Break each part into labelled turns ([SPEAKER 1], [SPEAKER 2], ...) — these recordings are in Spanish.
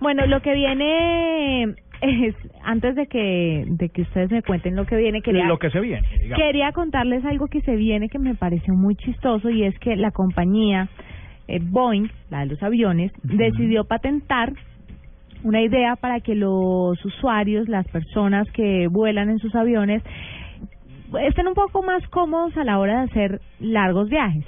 [SPEAKER 1] Bueno, lo que viene es, antes de que, de que ustedes me cuenten lo que viene, quería,
[SPEAKER 2] Lo que se viene. digamos.
[SPEAKER 1] quería contarles algo que se viene que me pareció muy chistoso y es que la compañía eh, Boeing, la de los aviones, decidió patentar una idea para que los usuarios, las personas que vuelan en sus aviones, estén un poco más cómodos a la hora de hacer largos viajes.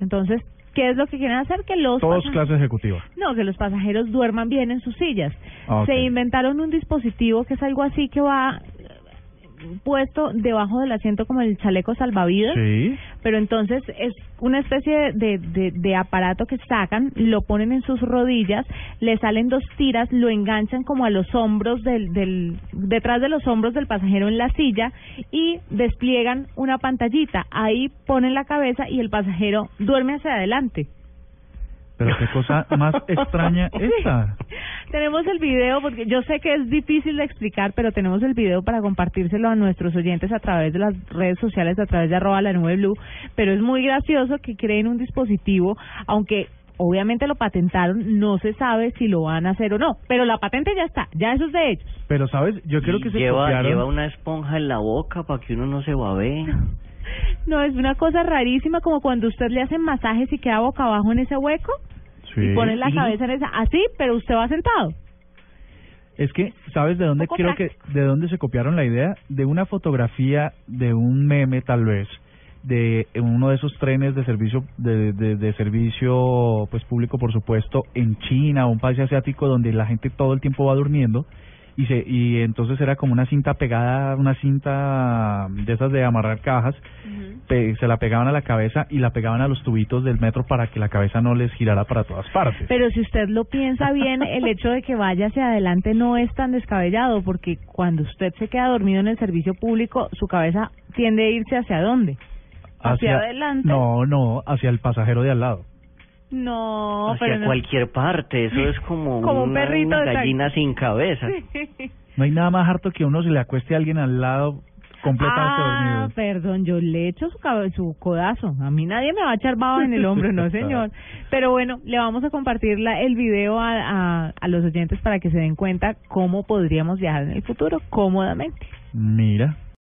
[SPEAKER 1] Entonces, ¿qué es lo que quieren hacer? Que los
[SPEAKER 2] Todos clase ejecutiva.
[SPEAKER 1] no, que los pasajeros duerman bien en sus sillas.
[SPEAKER 2] Ah.
[SPEAKER 1] Se inventaron un dispositivo que es algo así que va puesto debajo del asiento como el chaleco salvavidas,
[SPEAKER 2] Sí.
[SPEAKER 1] pero entonces es una especie de, de, de aparato que sacan, lo ponen en sus rodillas, le salen dos tiras, lo enganchan como a los hombros del, del detrás de los hombros del pasajero en la silla y despliegan una pantallita. Ahí ponen la cabeza y el pasajero duerme hacia adelante.
[SPEAKER 2] Pero qué cosa más extraña esta.
[SPEAKER 1] Tenemos el video, porque yo sé que es difícil de explicar, pero tenemos el video para compartírselo a nuestros oyentes a través de las redes sociales, a través de arroba la nube blue, pero es muy gracioso que creen un dispositivo, aunque obviamente lo patentaron, no se sabe si lo van a hacer o no, pero la patente ya está, ya eso es de ellos.
[SPEAKER 2] Pero, ¿sabes? Yo creo
[SPEAKER 3] Y
[SPEAKER 2] que se
[SPEAKER 3] lleva,
[SPEAKER 2] copiaron...
[SPEAKER 3] lleva una esponja en la boca para que uno no se babee.
[SPEAKER 1] No, es una cosa rarísima, como cuando usted le hacen masajes y queda boca abajo en ese hueco
[SPEAKER 2] Sí.
[SPEAKER 1] y pone la cabeza en esa, así, pero usted va sentado.
[SPEAKER 2] Es que, ¿sabes de dónde creo que de dónde se copiaron la idea? De una fotografía de un meme tal vez de uno de esos trenes de servicio de, de, de servicio pues público por supuesto en China o un país asiático donde la gente todo el tiempo va durmiendo y se y entonces era como una cinta pegada una cinta de esas de amarrar cajas pe- se la pegaban a la cabeza y la pegaban a los tubitos del metro para que la cabeza no les girara para todas partes
[SPEAKER 1] Pero si usted lo piensa bien, el hecho de que vaya hacia adelante no es tan descabellado, porque cuando usted se queda dormido en el servicio público, su cabeza tiende a irse hacia dónde? Hacia, adelante.
[SPEAKER 2] no no hacia el pasajero de al lado
[SPEAKER 1] No,
[SPEAKER 3] Hacia
[SPEAKER 1] pero no.
[SPEAKER 3] cualquier parte, eso es como,
[SPEAKER 1] Como un
[SPEAKER 3] una,
[SPEAKER 1] perrito
[SPEAKER 3] una
[SPEAKER 1] de
[SPEAKER 3] gallina sin cabeza.
[SPEAKER 2] No hay nada más harto que uno se le acueste a alguien al lado completamente
[SPEAKER 1] ah,
[SPEAKER 2] dormido.
[SPEAKER 1] perdón, yo le echo su, codazo. A mí nadie me va a echar baba en el hombro, no señor. Pero bueno, le vamos a compartir la, el video a, a, a los oyentes para que se den cuenta cómo podríamos viajar en el futuro cómodamente.
[SPEAKER 2] Mira.